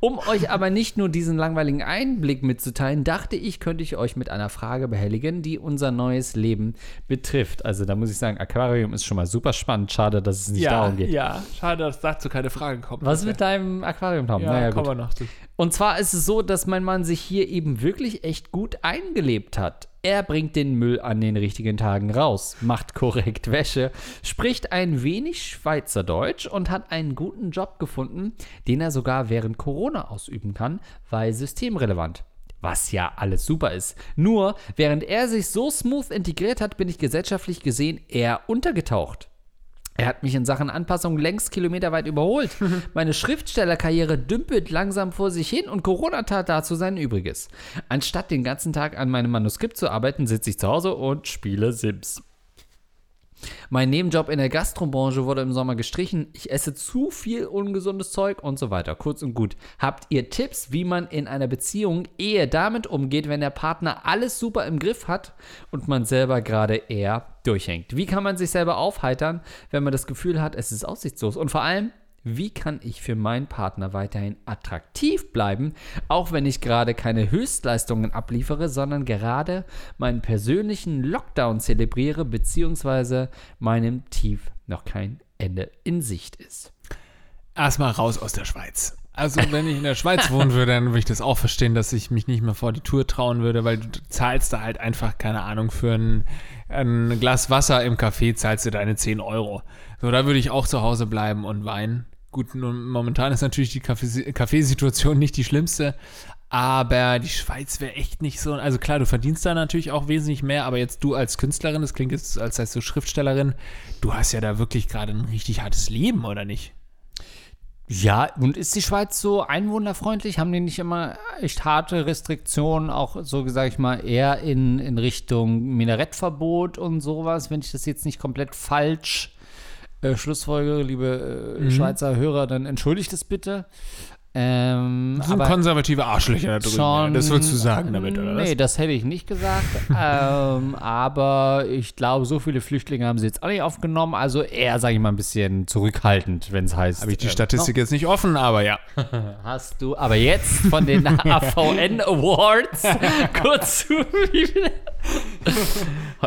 Um euch aber nicht nur diesen langweiligen Einblick mitzuteilen, dachte ich, könnte ich euch mit einer Frage behelligen, die unser neues Leben betrifft. Also da muss ich sagen, Aquarium ist schon mal super spannend. Schade, dass es nicht ja, darum geht. ja, schade, dass dazu keine Frage kommt. Was mit deinem Aquarium, Tom? ja, naja, kommen wir noch zu. Und zwar ist es so, dass mein Mann sich hier eben wirklich echt gut eingelebt hat. Er bringt den Müll an den richtigen Tagen raus, macht korrekt Wäsche, spricht ein wenig Schweizerdeutsch und hat einen guten Job gefunden, den er sogar während Corona ausüben kann, weil systemrelevant. Was ja alles super ist. Nur, während er sich so smooth integriert hat, bin ich gesellschaftlich gesehen eher untergetaucht. Er hat mich in Sachen Anpassung längst kilometerweit überholt. Meine Schriftstellerkarriere dümpelt langsam vor sich hin und Corona tat dazu sein Übriges. Anstatt den ganzen Tag an meinem Manuskript zu arbeiten, sitze ich zu Hause und spiele Sims. Mein Nebenjob in der Gastrobranche wurde im Sommer gestrichen. Ich esse zu viel ungesundes Zeug und so weiter. Kurz und gut. Habt ihr Tipps, wie man in einer Beziehung eher damit umgeht, wenn der Partner alles super im Griff hat und man selber gerade eher durchhängt? Wie kann man sich selber aufheitern, wenn man das Gefühl hat, es ist aussichtslos? Und vor allem, wie kann ich für meinen Partner weiterhin attraktiv bleiben, auch wenn ich gerade keine Höchstleistungen abliefere, sondern gerade meinen persönlichen Lockdown zelebriere, beziehungsweise meinem Tief noch kein Ende in Sicht ist. Erstmal raus aus der Schweiz. Also, wenn ich in der Schweiz wohnen würde, dann würde ich das auch verstehen, dass ich mich nicht mehr vor die Tour trauen würde, weil du zahlst da halt einfach, keine Ahnung, für ein, ein Glas Wasser im Café zahlst du deine 10 Euro. So, da würde ich auch zu Hause bleiben und weinen. Gut, momentan ist natürlich die Kaffee- Kaffeesituation nicht die schlimmste, aber die Schweiz wäre echt nicht so. Also klar, du verdienst da natürlich auch wesentlich mehr, aber jetzt du als Künstlerin, das klingt jetzt, als heißt du Schriftstellerin, du hast ja da wirklich gerade ein richtig hartes Leben, oder nicht? Ja, und ist die Schweiz so einwohnerfreundlich? Haben die nicht immer echt harte Restriktionen, auch so, sag ich mal, eher in, in Richtung Minarettverbot und sowas, wenn ich das jetzt nicht komplett falsch äh, schlussfolgere, liebe äh, Schweizer Hörer, dann entschuldigt es bitte. Ähm, Das sind konservative Arschlöcher da drüben. schon. Das willst du sagen damit, oder Nee, was? das hätte ich nicht gesagt. ähm, aber ich glaube, so viele Flüchtlinge haben sie jetzt auch nicht aufgenommen. Also eher, sage ich mal, ein bisschen zurückhaltend, wenn es heißt. Habe ich die äh, Statistik jetzt nicht offen, aber ja. Hast du, aber jetzt von den AVN Awards kurz zu.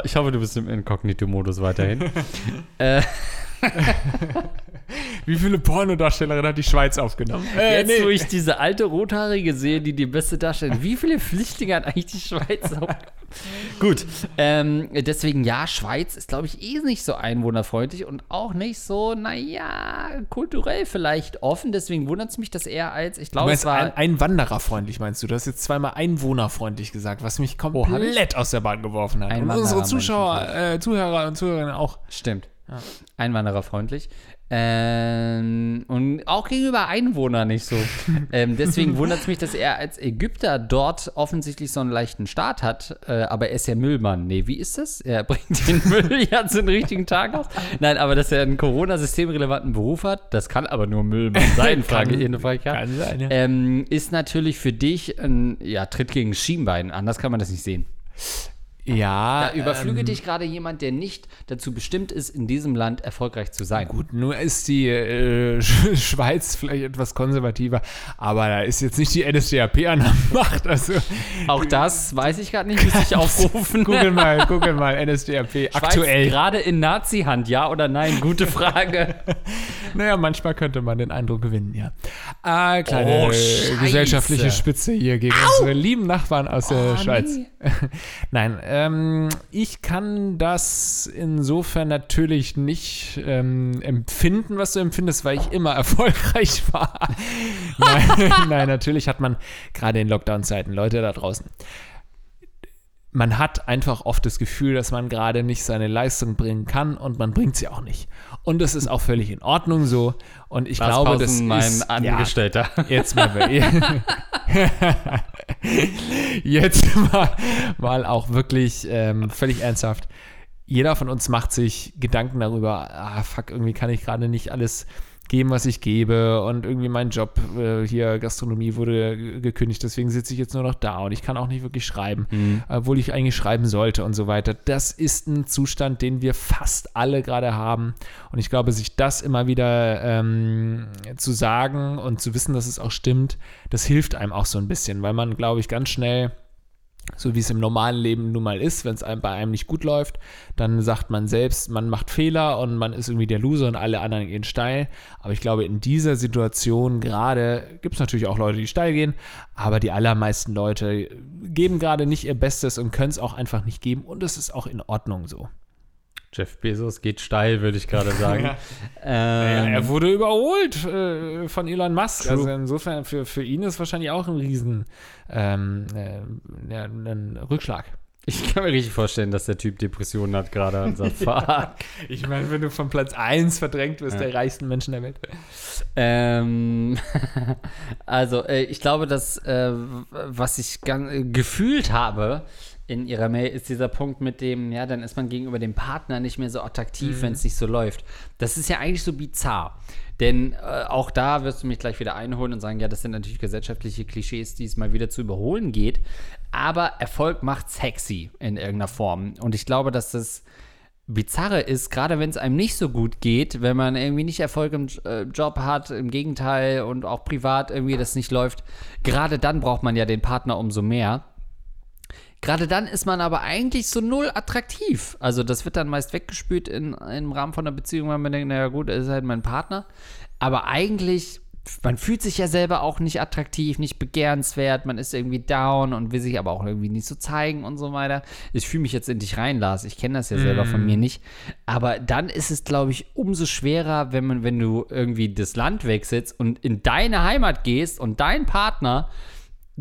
Ich hoffe, du bist im Inkognito-Modus weiterhin. äh, Wie viele Pornodarstellerinnen hat die Schweiz aufgenommen? Äh, jetzt, wo ich diese alte Rothaarige sehe, die die beste darstellt, wie viele Flüchtlinge hat eigentlich die Schweiz aufgenommen? Gut, ähm, deswegen ja, Schweiz ist, glaube ich, eh nicht so einwohnerfreundlich und auch nicht so, naja, kulturell vielleicht offen. Deswegen wundert es mich, dass er als, ich glaube, es war. ein, einwandererfreundlich, meinst du? Du hast jetzt zweimal einwohnerfreundlich gesagt, was mich ich? komplett aus der Bahn geworfen hat. Und unsere Zuschauer, äh, Zuhörer und Zuhörerinnen auch. Stimmt. Einwandererfreundlich. Ähm, und auch gegenüber Einwohnern nicht so. ähm, deswegen wundert es mich, dass er als Ägypter dort offensichtlich so einen leichten Start hat. Äh, aber er ist ja Müllmann. Nee, wie ist das? Er bringt den Müll ja zu den richtigen Tag aus. Nein, aber dass er einen Corona-systemrelevanten Beruf hat, das kann aber nur Müllmann sein, Frage, eine Frage. kann sein, ja. ähm, Ist natürlich für dich ein ja, Tritt gegen Schienbein. Anders kann man das nicht sehen. Ja, Da überflüge ähm, dich gerade jemand, der nicht dazu bestimmt ist, in diesem Land erfolgreich zu sein. Gut, nur ist die äh, Sch- Schweiz vielleicht etwas konservativer, aber da ist jetzt nicht die NSDAP an der Macht. Also Auch das weiß ich gerade nicht, müsste ich aufrufen. google mal, google mal NSDAP Schweiz aktuell. gerade in Nazi-Hand, ja oder nein? Gute Frage. Naja, manchmal könnte man den Eindruck gewinnen, ja. Ah, kleine Oh, äh, gesellschaftliche Spitze hier gegen unsere lieben Nachbarn aus der Oh, Schweiz. nee. Nein, ähm, ich kann das insofern natürlich nicht ähm, empfinden, was du empfindest, weil ich immer erfolgreich war. nein, nein, natürlich hat man gerade in Lockdown-Zeiten Leute da draußen. Man hat einfach oft das Gefühl, dass man gerade nicht seine Leistung bringen kann und man bringt sie auch nicht. Und das ist auch völlig in Ordnung so. Und ich Lars glaube, Pausen, das mein ist ja, Angestellter. Jetzt mal, jetzt mal, mal auch wirklich ähm, völlig ernsthaft. Jeder von uns macht sich Gedanken darüber, ah, fuck, irgendwie kann ich gerade nicht alles geben, was ich gebe und irgendwie mein Job äh, hier Gastronomie wurde gekündigt, deswegen sitze ich jetzt nur noch da und ich kann auch nicht wirklich schreiben, mhm. obwohl ich eigentlich schreiben sollte und so weiter. Das ist ein Zustand, den wir fast alle gerade haben und ich glaube, sich das immer wieder ähm, zu sagen und zu wissen, dass es auch stimmt, das hilft einem auch so ein bisschen, weil man, glaube ich, ganz schnell so wie es im normalen Leben nun mal ist, wenn es bei einem nicht gut läuft, dann sagt man selbst, man macht Fehler und man ist irgendwie der Loser und alle anderen gehen steil. Aber ich glaube, in dieser Situation gerade gibt es natürlich auch Leute, die steil gehen, aber die allermeisten Leute geben gerade nicht ihr Bestes und können es auch einfach nicht geben und es ist auch in Ordnung so. Jeff Bezos geht steil, würde ich gerade sagen. ja. Ähm, naja, er wurde überholt äh, von Elon Musk. True. Also insofern für, für ihn ist wahrscheinlich auch ein riesen ähm, äh, ja, ein Rückschlag. Ich kann mir richtig vorstellen, dass der Typ Depressionen hat gerade und sagt, fuck. ich meine, wenn du von Platz 1 verdrängt wirst, ja. der reichsten Menschen der Welt. Ähm, also, äh, ich glaube, dass, äh, was ich gefühlt habe, in ihrer Mail ist dieser Punkt mit dem, ja, dann ist man gegenüber dem Partner nicht mehr so attraktiv, mhm. wenn es nicht so läuft. Das ist ja eigentlich so bizarr. Denn äh, auch da wirst du mich gleich wieder einholen und sagen, ja, das sind natürlich gesellschaftliche Klischees, die es mal wieder zu überholen geht. Aber Erfolg macht sexy in irgendeiner Form. Und ich glaube, dass das Bizarre ist, gerade wenn es einem nicht so gut geht, wenn man irgendwie nicht Erfolg im äh, Job hat, im Gegenteil und auch privat irgendwie das nicht läuft, gerade dann braucht man ja den Partner umso mehr. Gerade dann ist man aber eigentlich so null attraktiv. Also das wird dann meist weggespült in, im Rahmen von einer Beziehung, weil man denkt, naja gut, er ist halt mein Partner. Aber eigentlich, man fühlt sich ja selber auch nicht attraktiv, nicht begehrenswert, man ist irgendwie down und will sich aber auch irgendwie nicht so zeigen und so weiter. Ich fühle mich jetzt in dich rein, Lars. Ich kenne das ja selber mm. von mir nicht. Aber dann ist es, glaube ich, umso schwerer, wenn man, wenn du irgendwie das Land wechselst und in deine Heimat gehst und dein Partner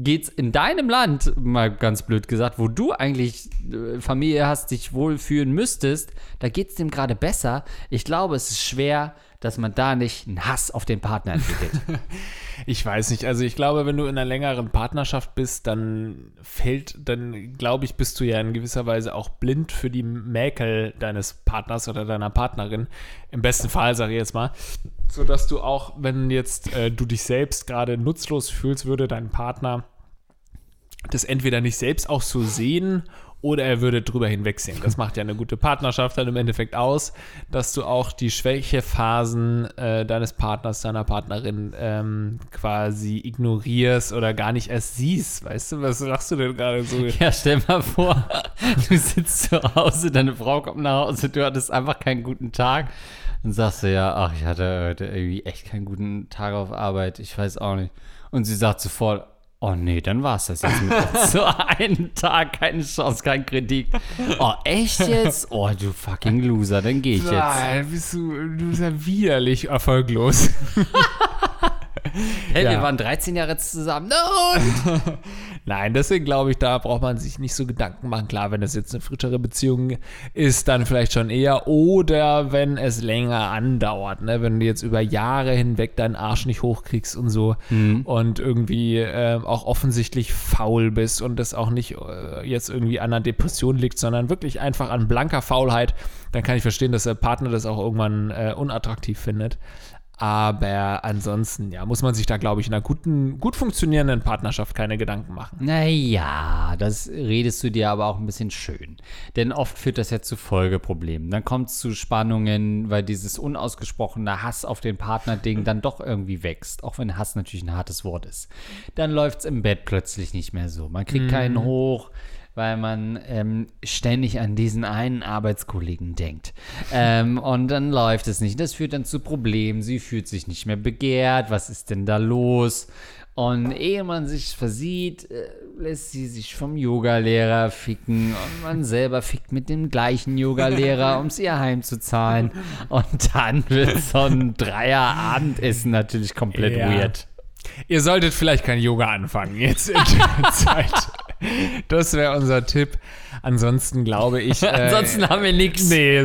geht's in deinem Land, mal ganz blöd gesagt, wo du eigentlich äh, Familie hast, dich wohlfühlen müsstest, da geht's dem gerade besser. Ich glaube, es ist schwer, dass man da nicht einen Hass auf den Partner entwickelt. ich weiß nicht. Also ich glaube, wenn du in einer längeren Partnerschaft bist, dann fällt, dann glaube ich, bist du ja in gewisser Weise auch blind für die Mäkel deines Partners oder deiner Partnerin. Im besten Fall, sage ich jetzt mal. Sodass du auch, wenn jetzt äh, du dich selbst gerade nutzlos fühlst, würde dein Partner das entweder nicht selbst auch so sehen er würde drüber hinwegsehen. Das macht ja eine gute Partnerschaft dann im Endeffekt aus, dass du auch die Schwächephasen äh, deines Partners, deiner Partnerin ähm, quasi ignorierst oder gar nicht erst siehst. Weißt du, was sagst du denn gerade so? Ja, stell mal vor, du sitzt zu Hause, deine Frau kommt nach Hause, du hattest einfach keinen guten Tag. Dann sagst du ja, ach, ich hatte heute irgendwie echt keinen guten Tag auf Arbeit, ich weiß auch nicht. Und sie sagt sofort, Oh nee, dann war es das jetzt mit so einen Tag, keine Chance, kein Kredit. Oh, echt jetzt? Oh, du fucking Loser, dann gehe ich jetzt. Nein, bist du, du bist ja widerlich erfolglos. Hey, ja. wir waren 13 Jahre zusammen. No! Nein, deswegen glaube ich, da braucht man sich nicht so Gedanken machen. Klar, wenn das jetzt eine frischere Beziehung ist, dann vielleicht schon eher. Oder wenn es länger andauert, ne? wenn du jetzt über Jahre hinweg deinen Arsch nicht hochkriegst und so mhm. und irgendwie äh, auch offensichtlich faul bist und das auch nicht äh, jetzt irgendwie an einer Depression liegt, sondern wirklich einfach an blanker Faulheit, dann kann ich verstehen, dass der Partner das auch irgendwann äh, unattraktiv findet. Aber ansonsten, ja, muss man sich da, glaube ich, in einer guten, gut funktionierenden Partnerschaft keine Gedanken machen. Naja, das redest du dir aber auch ein bisschen schön. Denn oft führt das ja zu Folgeproblemen. Dann kommt es zu Spannungen, weil dieses unausgesprochene Hass auf den Partner-Ding dann doch irgendwie wächst. Auch wenn Hass natürlich ein hartes Wort ist. Dann läuft es im Bett plötzlich nicht mehr so. Man kriegt mhm. keinen hoch weil man ähm, ständig an diesen einen Arbeitskollegen denkt. ähm, und dann läuft es nicht. Das führt dann zu Problemen. Sie fühlt sich nicht mehr begehrt. Was ist denn da los? Und ehe man sich versieht, äh, lässt sie sich vom Yogalehrer ficken und man selber fickt mit dem gleichen Yogalehrer, um es ihr heimzuzahlen. Und dann wird so ein Dreier-Abendessen natürlich komplett ja. weird. Ihr solltet vielleicht kein Yoga anfangen jetzt in der Zeit. Das wäre unser Tipp. Ansonsten glaube ich. Äh, Ansonsten haben wir nichts. Nee,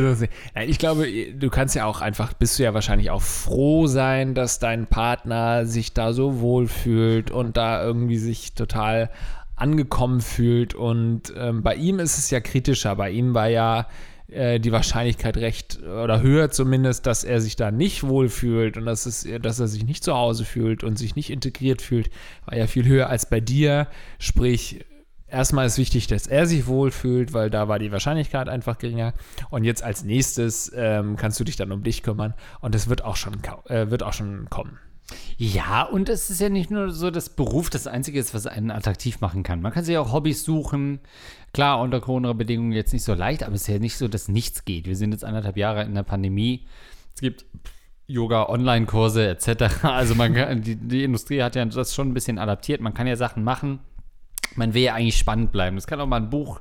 ich glaube, du kannst ja auch einfach, bist du ja wahrscheinlich auch froh sein, dass dein Partner sich da so wohl fühlt und da irgendwie sich total angekommen fühlt. Und ähm, bei ihm ist es ja kritischer. Bei ihm war ja äh, die Wahrscheinlichkeit recht oder höher zumindest, dass er sich da nicht wohlfühlt und dass, es, dass er sich nicht zu Hause fühlt und sich nicht integriert fühlt, war ja viel höher als bei dir. Sprich, erstmal ist wichtig, dass er sich wohlfühlt, weil da war die Wahrscheinlichkeit einfach geringer. Und jetzt als nächstes ähm, kannst du dich dann um dich kümmern und das wird auch schon, äh, wird auch schon kommen. Ja, und es ist ja nicht nur so, dass Beruf das Einzige ist, was einen attraktiv machen kann. Man kann sich auch Hobbys suchen. Klar, unter Corona-Bedingungen jetzt nicht so leicht, aber es ist ja nicht so, dass nichts geht. Wir sind jetzt anderthalb Jahre in der Pandemie. Es gibt Yoga-Online-Kurse etc. Also man die, die Industrie hat ja das schon ein bisschen adaptiert. Man kann ja Sachen machen. Man will ja eigentlich spannend bleiben. Es kann auch mal ein Buch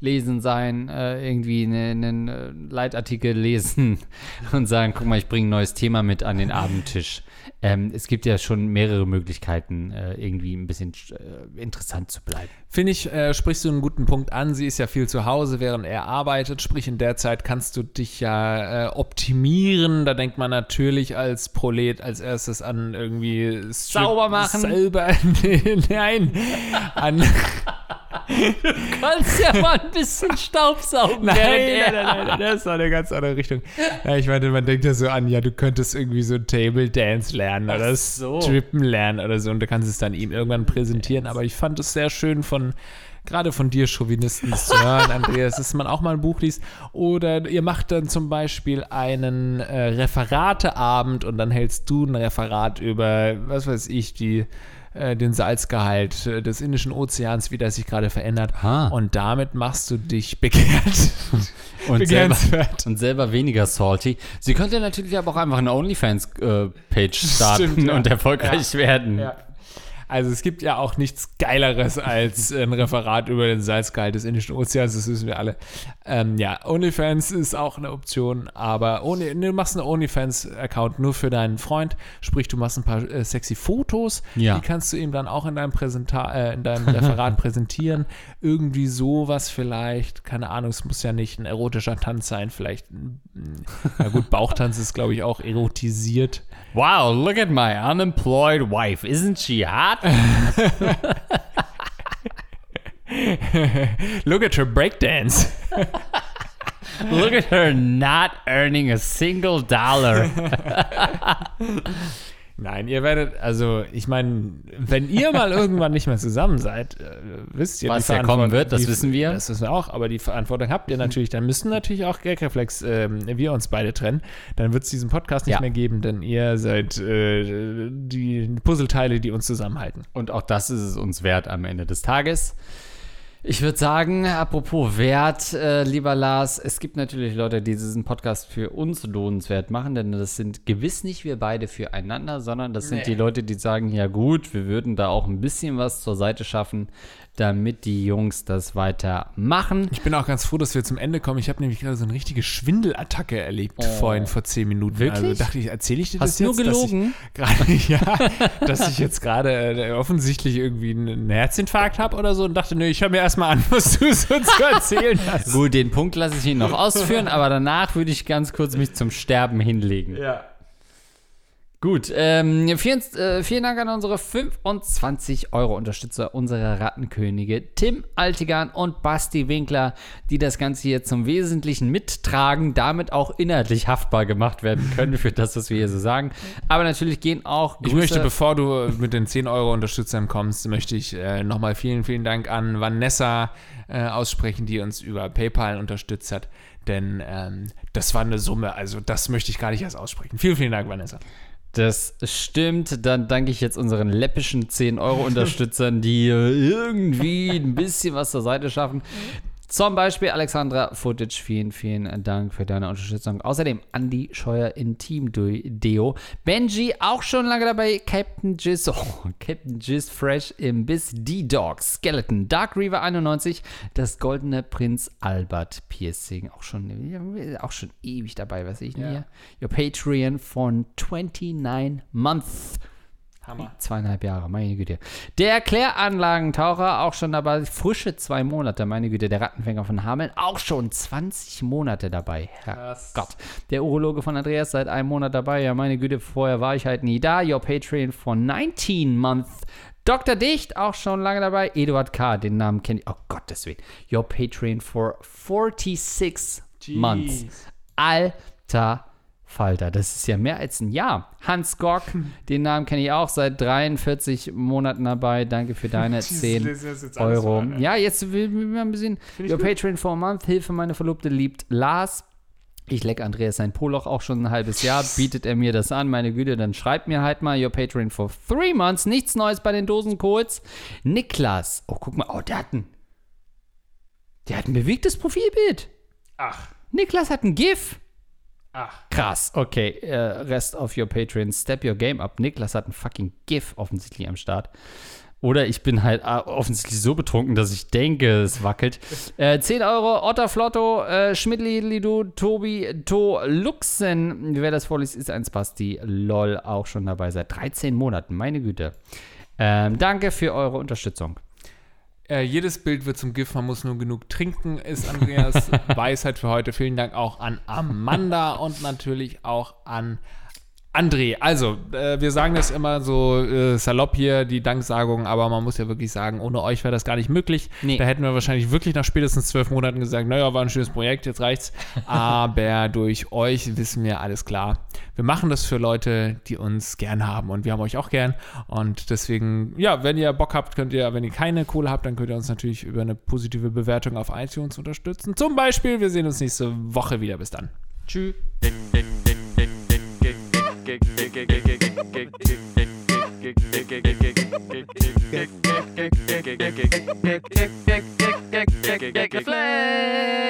lesen sein, äh, irgendwie einen, einen äh, Leitartikel lesen und sagen, guck mal, ich bringe ein neues Thema mit an den Abendtisch. Ähm, es gibt ja schon mehrere Möglichkeiten, äh, irgendwie ein bisschen äh, interessant zu bleiben. Finde ich, äh, sprichst du einen guten Punkt an. Sie ist ja viel zu Hause, während er arbeitet. Sprich, in der Zeit kannst du dich ja äh, optimieren. Da denkt man natürlich als Prolet als erstes an irgendwie Strip sauber machen. Selber, nein, an Du kannst ja mal ein bisschen Staubsaugen. Nein, nein, nein, nein, das ist eine ganz andere Richtung. Ja, ich meine, man denkt ja so an, ja, du könntest irgendwie so Table Dance lernen Ach oder so. Strippen lernen oder so und du kannst es dann ihm irgendwann präsentieren. Aber ich fand es sehr schön von gerade von dir Chauvinisten zu hören, Andreas, dass man auch mal ein Buch liest. Oder ihr macht dann zum Beispiel einen äh, Referateabend und dann hältst du ein Referat über, was weiß ich, die äh, den Salzgehalt äh, des Indischen Ozeans, wie der sich gerade verändert. Ah. Und damit machst du dich begehrt. und, selber, und selber weniger salty. Sie könnte natürlich aber auch einfach eine OnlyFans-Page äh, starten Stimmt, ja. und erfolgreich ja. werden. Ja. Also es gibt ja auch nichts Geileres als ein Referat über den Salzgehalt des Indischen Ozeans, das wissen wir alle. Ähm, ja, OnlyFans ist auch eine Option, aber ohne, du machst einen OnlyFans-Account nur für deinen Freund, sprich du machst ein paar äh, sexy Fotos, ja. die kannst du ihm dann auch in deinem, Präsenta äh, in deinem Referat präsentieren. Irgendwie sowas vielleicht, keine Ahnung, es muss ja nicht ein erotischer Tanz sein, vielleicht, na gut, Bauchtanz ist glaube ich auch erotisiert. Wow, look at my unemployed wife. Isn't she hot? look at her breakdance. look at her not earning a single dollar. Nein, ihr werdet, also ich meine, wenn ihr mal irgendwann nicht mehr zusammen seid, äh, wisst ihr, was ja kommen wird, das die, wissen wir. Das wissen wir auch, aber die Verantwortung habt ihr natürlich. Dann müssen natürlich auch Gagreflex, äh, wir uns beide trennen. Dann wird es diesen Podcast nicht ja. mehr geben, denn ihr seid äh, die Puzzleteile, die uns zusammenhalten. Und auch das ist es uns wert am Ende des Tages. Ich würde sagen, apropos Wert, äh, lieber Lars, es gibt natürlich Leute, die diesen Podcast für uns lohnenswert machen, denn das sind gewiss nicht wir beide füreinander, sondern das sind nee. die Leute, die sagen, ja gut, wir würden da auch ein bisschen was zur Seite schaffen, damit die Jungs das weitermachen. Ich bin auch ganz froh, dass wir zum Ende kommen. Ich habe nämlich gerade so eine richtige Schwindelattacke erlebt oh. vorhin vor zehn Minuten. Wirklich? Also dachte ich, erzähle ich dir Hast das jetzt? Hast nur gelogen? Dass ich, grade, ja, dass ich jetzt gerade äh, offensichtlich irgendwie einen Herzinfarkt habe oder so und dachte, nö, ich höre mir erstmal an, was du so zu erzählen hast. Gut, den Punkt lasse ich Ihnen noch ausführen, aber danach würde ich ganz kurz mich zum Sterben hinlegen. Ja. Gut, ähm, vielen, äh, vielen Dank an unsere 25 Euro Unterstützer, unsere Rattenkönige Tim Altigan und Basti Winkler, die das Ganze hier zum Wesentlichen mittragen, damit auch inhaltlich haftbar gemacht werden können für das, was wir hier so sagen. Aber natürlich gehen auch Grüße Ich möchte, bevor du mit den 10 Euro Unterstützern kommst, möchte ich äh, nochmal vielen, vielen Dank an Vanessa äh, aussprechen, die uns über PayPal unterstützt hat. Denn ähm, das war eine Summe, also das möchte ich gar nicht erst aussprechen. Vielen, vielen Dank, Vanessa. Das stimmt. Dann danke ich jetzt unseren läppischen 10-Euro-Unterstützern, die irgendwie ein bisschen was zur Seite schaffen. Zum Beispiel Alexandra Footage, vielen, vielen Dank für deine Unterstützung. Außerdem Andy Scheuer in Team Deo. Benji auch schon lange dabei. Captain Jizz, oh, Captain Jizz Fresh im Biss. D-Dog, Skeleton, Dark Reaver 91, das goldene Prinz Albert Piercing. Auch schon, auch schon ewig dabei, was ich ja. hier? Your Patreon von 29 Months. Hammer. Zweieinhalb Jahre, meine Güte. Der Kläranlagentaucher, auch schon dabei, frische zwei Monate, meine Güte. Der Rattenfänger von Hameln, auch schon 20 Monate dabei. Gott. Der Urologe von Andreas, seit einem Monat dabei. Ja, meine Güte, vorher war ich halt nie da. Your Patreon von 19 Months. Dr. Dicht, auch schon lange dabei. Eduard K., den Namen kenne ich. Oh Gottes Willen. Your Patreon for 46 months. Alter Falter, das ist ja mehr als ein Jahr. Hans Gock, den Namen kenne ich auch seit 43 Monaten dabei. Danke für deine 10 Euro. Ja, jetzt will wir ein bisschen Your Patreon for a Month, Hilfe, meine Verlobte liebt Lars. Ich leck Andreas sein Poloch auch schon ein halbes Jahr. Bietet er mir das an, meine Güte, dann schreibt mir halt mal Your Patreon for three months. Nichts Neues bei den Dosencodes. Niklas. Oh, guck mal. Oh, der hat ein. Der hat ein bewegtes Profilbild. Ach. Niklas hat ein GIF. Ach. Krass, okay. Äh, Rest of your Patreon, step your game up. Niklas hat ein fucking GIF offensichtlich am Start. Oder ich bin halt äh, offensichtlich so betrunken, dass ich denke, es wackelt. Äh, 10 Euro, Otter Flotto, äh, Schmidli, Lidu, Tobi, To, Luxen. Wer das vorliest, ist ein Spasti. LOL, auch schon dabei seit 13 Monaten. Meine Güte. Ähm, danke für eure Unterstützung. Äh, jedes Bild wird zum GIF, man muss nur genug trinken, ist Andreas Weisheit für heute. Vielen Dank auch an Amanda und natürlich auch an André, also, äh, wir sagen das immer so äh, salopp hier, die Danksagung, aber man muss ja wirklich sagen, ohne euch wäre das gar nicht möglich. Nee. Da hätten wir wahrscheinlich wirklich nach spätestens zwölf Monaten gesagt, naja, war ein schönes Projekt, jetzt reicht's. aber durch euch wissen wir alles klar. Wir machen das für Leute, die uns gern haben und wir haben euch auch gern. Und deswegen, ja, wenn ihr Bock habt, könnt ihr, wenn ihr keine Kohle habt, dann könnt ihr uns natürlich über eine positive Bewertung auf iTunes unterstützen. Zum Beispiel, wir sehen uns nächste Woche wieder. Bis dann. Tschüss. Flex!